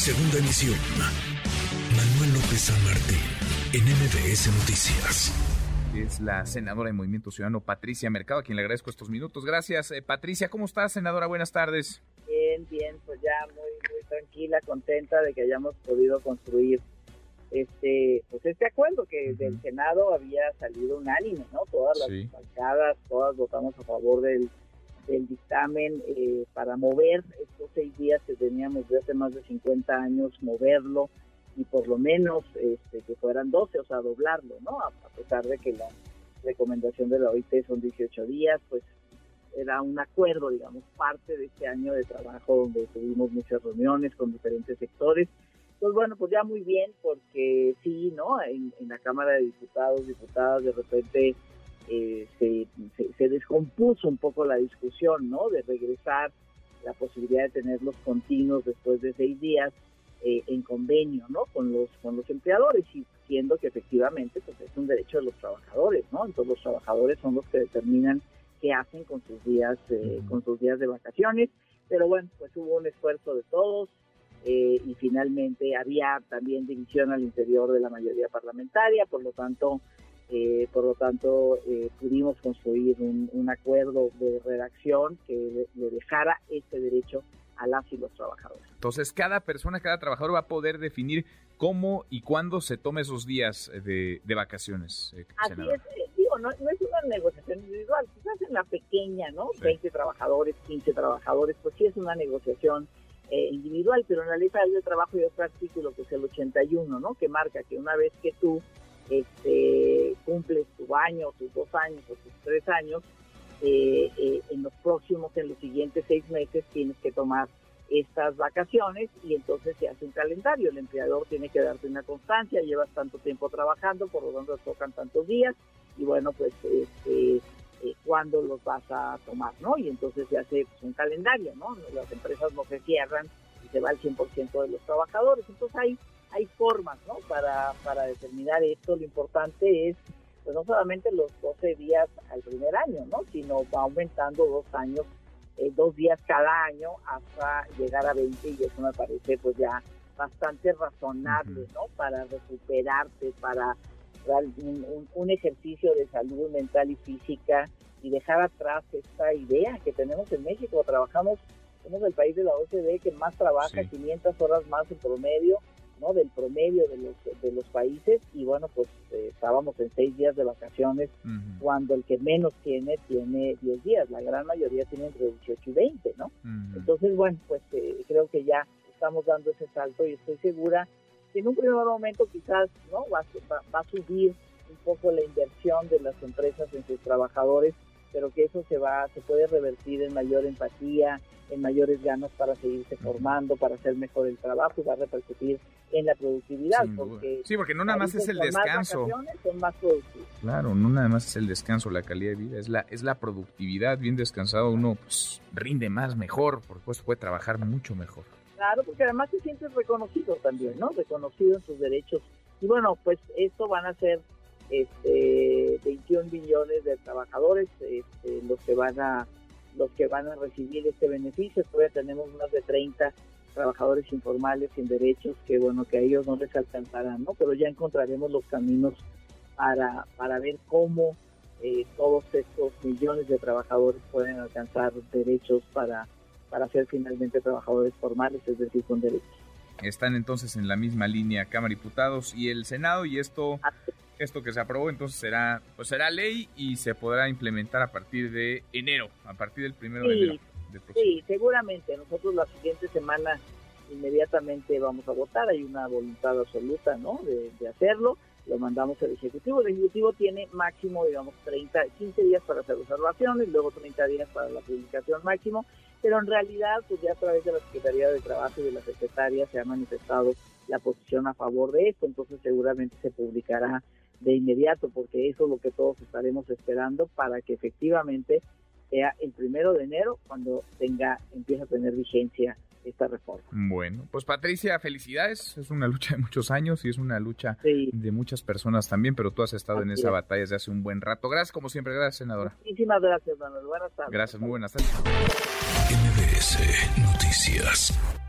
Segunda emisión. Manuel López San Martín, en MBS Noticias. Es la senadora de Movimiento Ciudadano, Patricia Mercado, a quien le agradezco estos minutos. Gracias, eh, Patricia. ¿Cómo estás, senadora? Buenas tardes. Bien, bien, pues ya muy, muy tranquila, contenta de que hayamos podido construir este pues este acuerdo que del Senado había salido unánime, ¿no? Todas las Sí. bancadas, todas votamos a favor del, del dictamen eh, para mover estos seis días que teníamos de hace más de 50 años, moverlo y por lo menos este, que fueran 12, o sea, doblarlo, ¿no? A, pesar de que la recomendación de la OIT son 18 días, pues era un acuerdo, digamos, parte de este año de trabajo donde tuvimos muchas reuniones con diferentes sectores. Pues bueno, pues ya muy bien, porque sí, ¿no? En, en la Cámara de Diputados, diputadas, de repente eh, se, se descompuso un poco la discusión, ¿no? De regresar la posibilidad de tenerlos continuos después de seis días eh, en convenio, ¿no? Con los con los empleadores y siendo que efectivamente pues es un derecho de los trabajadores, ¿no? Entonces los trabajadores son los que determinan qué hacen con sus días eh, con sus días de vacaciones, pero bueno, pues hubo un esfuerzo de todos eh, y finalmente había también división al interior de la mayoría parlamentaria, por lo tanto eh, por lo tanto eh, pudimos construir un, un acuerdo de redacción que le, dejara este derecho a las y los trabajadores. Entonces, cada persona, cada trabajador va a poder definir cómo y cuándo se tome esos días de, de vacaciones. eh, Así senadora. es, eh, digo, no, no es una negociación individual, quizás en la pequeña, ¿no? Sí. 20 trabajadores, 15 trabajadores, pues sí es una negociación eh, individual, pero en la ley federal de trabajo hay otro artículo que es el 81, ¿no? Que marca que una vez que tú este, cumples tu año, tus dos años o tus tres años, eh, eh, en los próximos, en los siguientes seis meses tienes que tomar estas vacaciones y entonces se hace un calendario. El empleador tiene que darte una constancia, llevas tanto tiempo trabajando, por lo tanto tocan tantos días y bueno, pues este, eh, cuándo los vas a tomar, ¿no? Y entonces se hace pues, un calendario, ¿no? Las empresas no se cierran y se va el 100% de los trabajadores. Entonces hay, hay formas, ¿no? Para, para determinar esto. Lo importante es pues no solamente los 12 días al primer año, ¿no? Sino va aumentando dos años, eh, dos días cada año hasta llegar a 20 y eso me parece pues ya bastante razonable. ¿no? Para recuperarte, para un, un- un ejercicio de salud mental y física y dejar atrás esta idea que tenemos en México. Trabajamos, somos el país de la OCDE que más trabaja, Sí. 500 horas más en promedio, ¿no? Del promedio de los, de los países. Y bueno, pues eh, estábamos en seis días de vacaciones cuando el que menos tiene tiene 10 días, la gran mayoría tiene entre 18 y 20, ¿no? Entonces, bueno, pues eh, creo que ya estamos dando ese salto y estoy segura que en un primer momento quizás no va, va- va a subir un poco la inversión de las empresas en sus trabajadores, pero que eso se va se puede revertir en mayor empatía, en mayores ganas para seguirse formando, para hacer mejor el trabajo y va a repercutir en la productividad, Sin duda. porque Sí, porque no nada más es el descanso. son más. Claro, no nada más es el descanso, la calidad de vida, es la, es la productividad. Bien descansado uno pues, rinde más, mejor, por supuesto puede trabajar mucho mejor. Claro, porque además te sientes reconocido también, ¿no? Reconocido en tus derechos. Y bueno, pues esto van a ser este 21 millones de trabajadores este, los que van a los que van a recibir este beneficio. Todavía tenemos más de 30 trabajadores informales sin derechos que bueno que a ellos no les alcanzarán, ¿no? Pero ya encontraremos los caminos para para ver cómo eh, todos estos millones de trabajadores pueden alcanzar derechos para para ser finalmente trabajadores formales, es decir, con derechos. Están entonces en la misma línea Cámara Diputados y el Senado y esto esto que se aprobó entonces será pues será ley y se podrá implementar a partir de enero, a partir del primero de enero. Sí, seguramente. Nosotros la siguiente semana inmediatamente vamos a votar. Hay una voluntad absoluta, ¿no? De, de hacerlo. Lo mandamos al Ejecutivo. El Ejecutivo tiene máximo, digamos, 30, 15 días para hacer observaciones, luego 30 días para la publicación máximo. Pero en realidad, pues ya a través de la Secretaría de Trabajo y de la Secretaria se ha manifestado la posición a favor de esto. Entonces seguramente se publicará de inmediato, porque eso es lo que todos estaremos esperando para que efectivamente sea el primero de enero cuando tenga empieza a tener vigencia esta reforma. Bueno, pues Patricia, felicidades. Es una lucha de muchos años y es una lucha Sí. de muchas personas también, pero tú has estado en esa es. batalla desde hace un buen rato. Gracias, como siempre. Gracias, senadora. Muchísimas gracias, Manuel. Buenas tardes. Gracias, muy buenas tardes. MBS Noticias.